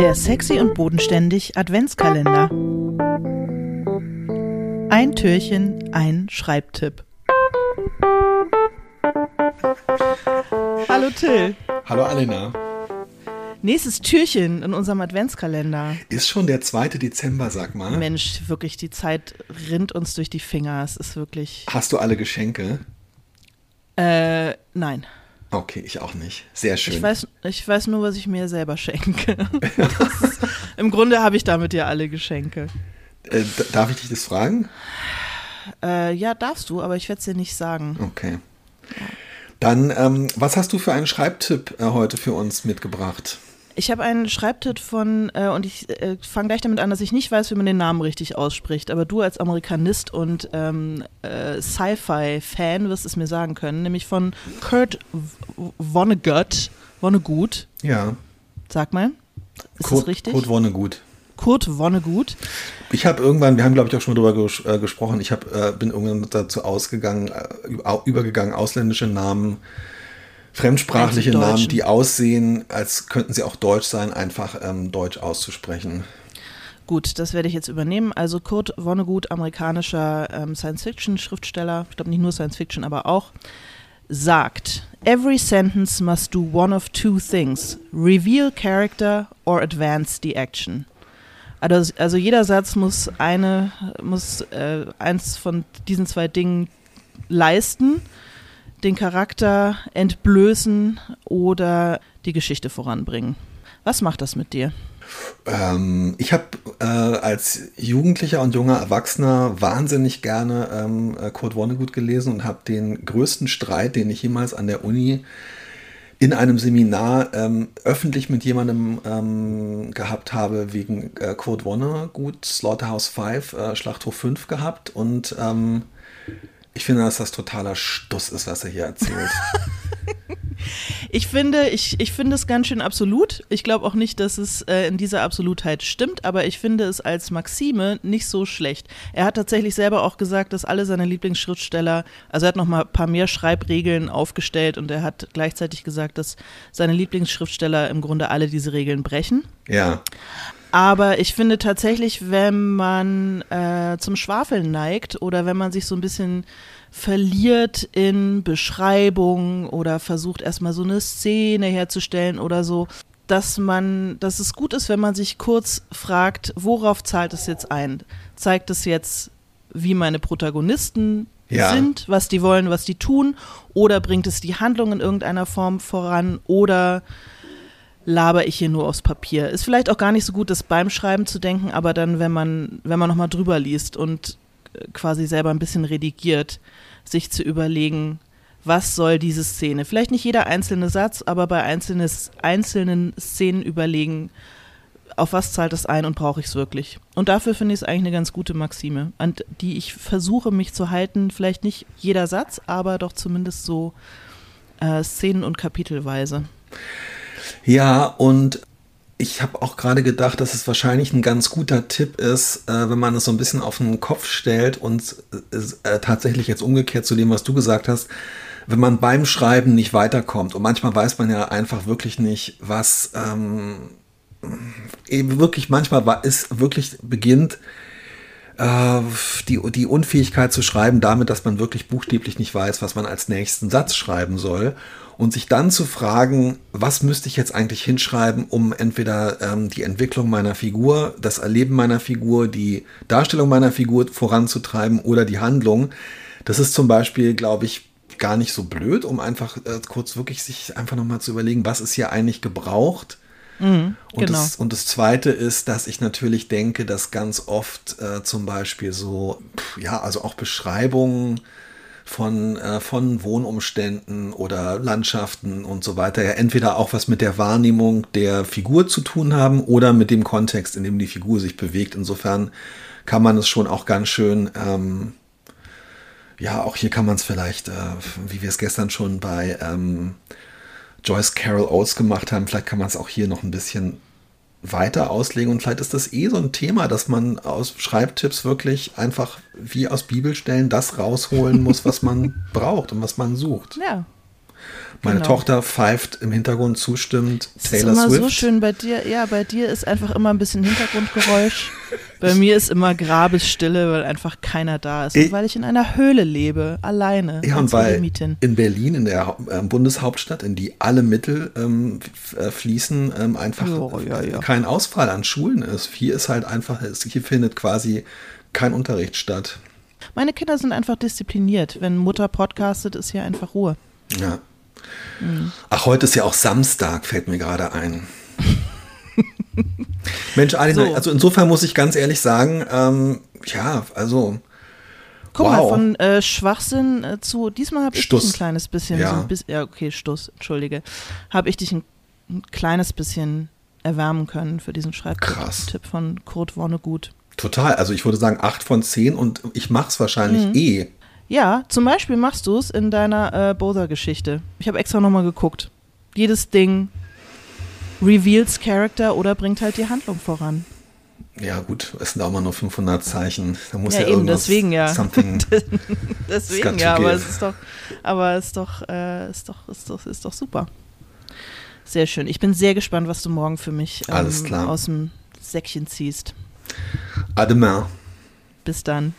Der sexy und bodenständig Adventskalender. Ein Türchen, ein Schreibtipp. Hallo Till. Hallo Alena. Nächstes Türchen in unserem Adventskalender. Ist schon der 2. Dezember, sag mal. Mensch, wirklich, die Zeit rinnt uns durch die Finger. Es ist wirklich. Hast du alle Geschenke? Äh, nein. Okay, ich auch nicht. Sehr schön. Ich weiß, ich weiß nur, was ich mir selber schenke. ist, Im Grunde habe ich damit ja alle Geschenke. Äh, darf ich dich das fragen? Äh, ja, darfst du, aber ich werde es dir nicht sagen. Okay. Dann, ähm, was hast du für einen Schreibtipp äh, heute für uns mitgebracht? Ich habe einen Schreibtipp von, äh, und ich äh, fange gleich damit an, dass ich nicht weiß, wie man den Namen richtig ausspricht, aber du als Amerikanist und ähm, äh, Sci-Fi-Fan wirst es mir sagen können, nämlich von Kurt Vonnegut. Vonnegut. Ja. Sag mal. Ist Kurt, das richtig? Kurt Vonnegut. Kurt Vonnegut. Ich habe irgendwann, wir haben glaube ich auch schon mal drüber ges äh, gesprochen, ich hab, äh, bin irgendwann dazu ausgegangen, äh, übergegangen, ausländische Namen fremdsprachliche Namen, die aussehen, als könnten sie auch deutsch sein, einfach ähm, deutsch auszusprechen. Gut, das werde ich jetzt übernehmen. Also Kurt Vonnegut, amerikanischer ähm, Science-Fiction-Schriftsteller, ich glaube nicht nur Science-Fiction, aber auch, sagt, Every sentence must do one of two things, reveal character or advance the action. Also, also jeder Satz muss eine, muss äh, eins von diesen zwei Dingen leisten den Charakter entblößen oder die Geschichte voranbringen. Was macht das mit dir? Ähm, ich habe äh, als Jugendlicher und junger Erwachsener wahnsinnig gerne ähm, äh, Kurt Vonnegut gelesen und habe den größten Streit, den ich jemals an der Uni in einem Seminar ähm, öffentlich mit jemandem ähm, gehabt habe, wegen äh, Kurt Vonnegut, Slaughterhouse 5, äh, Schlachthof 5 gehabt und ähm, ich finde, dass das totaler Stuss ist, was er hier erzählt. ich finde, ich, ich finde es ganz schön absolut. Ich glaube auch nicht, dass es äh, in dieser Absolutheit stimmt, aber ich finde es als Maxime nicht so schlecht. Er hat tatsächlich selber auch gesagt, dass alle seine Lieblingsschriftsteller, also er hat noch mal ein paar mehr Schreibregeln aufgestellt und er hat gleichzeitig gesagt, dass seine Lieblingsschriftsteller im Grunde alle diese Regeln brechen. Ja. Aber ich finde tatsächlich, wenn man äh, zum Schwafeln neigt oder wenn man sich so ein bisschen verliert in Beschreibungen oder versucht erstmal so eine Szene herzustellen oder so, dass man, dass es gut ist, wenn man sich kurz fragt, worauf zahlt es jetzt ein? Zeigt es jetzt, wie meine Protagonisten ja. sind, was die wollen, was die tun, oder bringt es die Handlung in irgendeiner Form voran oder laber ich hier nur aufs Papier. Ist vielleicht auch gar nicht so gut, das beim Schreiben zu denken, aber dann, wenn man, wenn man nochmal drüber liest und äh, quasi selber ein bisschen redigiert, sich zu überlegen, was soll diese Szene? Vielleicht nicht jeder einzelne Satz, aber bei einzelnes, einzelnen Szenen überlegen, auf was zahlt das ein und brauche ich es wirklich? Und dafür finde ich es eigentlich eine ganz gute Maxime, an die ich versuche, mich zu halten. Vielleicht nicht jeder Satz, aber doch zumindest so äh, Szenen- und Kapitelweise. Ja, und ich habe auch gerade gedacht, dass es wahrscheinlich ein ganz guter Tipp ist, äh, wenn man es so ein bisschen auf den Kopf stellt und äh, tatsächlich jetzt umgekehrt zu dem, was du gesagt hast, wenn man beim Schreiben nicht weiterkommt. Und manchmal weiß man ja einfach wirklich nicht, was ähm, eben wirklich manchmal ist, wirklich beginnt die, die Unfähigkeit zu schreiben damit, dass man wirklich buchstäblich nicht weiß, was man als nächsten Satz schreiben soll und sich dann zu fragen, was müsste ich jetzt eigentlich hinschreiben, um entweder ähm, die Entwicklung meiner Figur, das Erleben meiner Figur, die Darstellung meiner Figur voranzutreiben oder die Handlung. Das ist zum Beispiel, glaube ich, gar nicht so blöd, um einfach äh, kurz wirklich sich einfach nochmal zu überlegen, was ist hier eigentlich gebraucht. Mhm, und, genau. das, und das Zweite ist, dass ich natürlich denke, dass ganz oft äh, zum Beispiel so, ja, also auch Beschreibungen von, äh, von Wohnumständen oder Landschaften und so weiter ja entweder auch was mit der Wahrnehmung der Figur zu tun haben oder mit dem Kontext, in dem die Figur sich bewegt. Insofern kann man es schon auch ganz schön, ähm, ja, auch hier kann man es vielleicht, äh, wie wir es gestern schon bei ähm, Joyce Carol Oates gemacht haben, vielleicht kann man es auch hier noch ein bisschen weiter auslegen. Und vielleicht ist das eh so ein Thema, dass man aus Schreibtipps wirklich einfach wie aus Bibelstellen das rausholen muss, was man braucht und was man sucht. Ja. Meine Genau. Tochter pfeift im Hintergrund zustimmend Taylor ist immer Swift. so schön bei dir. Ja, bei dir ist einfach immer ein bisschen Hintergrundgeräusch. Bei mir ist immer Grabesstille, weil einfach keiner da ist. Ich- Und weil ich in einer Höhle lebe, alleine. Ja, und weil in Berlin, in der äh, Bundeshauptstadt, in die alle Mittel ähm, äh, fließen, ähm, einfach Ja, ja, ja. kein Ausfall an Schulen ist. Hier ist halt einfach, hier findet quasi kein Unterricht statt. Meine Kinder sind einfach diszipliniert. Wenn Mutter podcastet, ist hier einfach Ruhe. Ja. Mhm. Ach, heute ist ja auch Samstag, fällt mir gerade ein. Mensch, Alina, So. also insofern muss ich ganz ehrlich sagen, ähm, ja, also Guck Wow. mal, von äh, Schwachsinn äh, zu, diesmal habe ich Stuss. dich ein kleines bisschen, Ja. so ein bisschen, ja okay, Stuss, entschuldige, habe ich dich ein, ein kleines bisschen erwärmen können für diesen. Schreibtipp von Kurt Vonnegut. total. Also ich würde sagen 8 von 10 und ich mach's wahrscheinlich Mhm. eh. Ja, zum Beispiel machst du es in deiner äh, Bother-Geschichte. Ich habe extra nochmal geguckt. Jedes Ding reveals Character oder bringt halt die Handlung voran. Ja, gut, es sind auch mal nur 500 Zeichen. Da muss Ja, ja, eben, deswegen ja. Something, Deswegen ja, aber es ist doch, aber es ist doch, äh, ist doch, ist doch, ist doch super. Sehr schön. Ich bin sehr gespannt, was du morgen für mich ähm, aus dem Säckchen ziehst. à demain. Bis dann.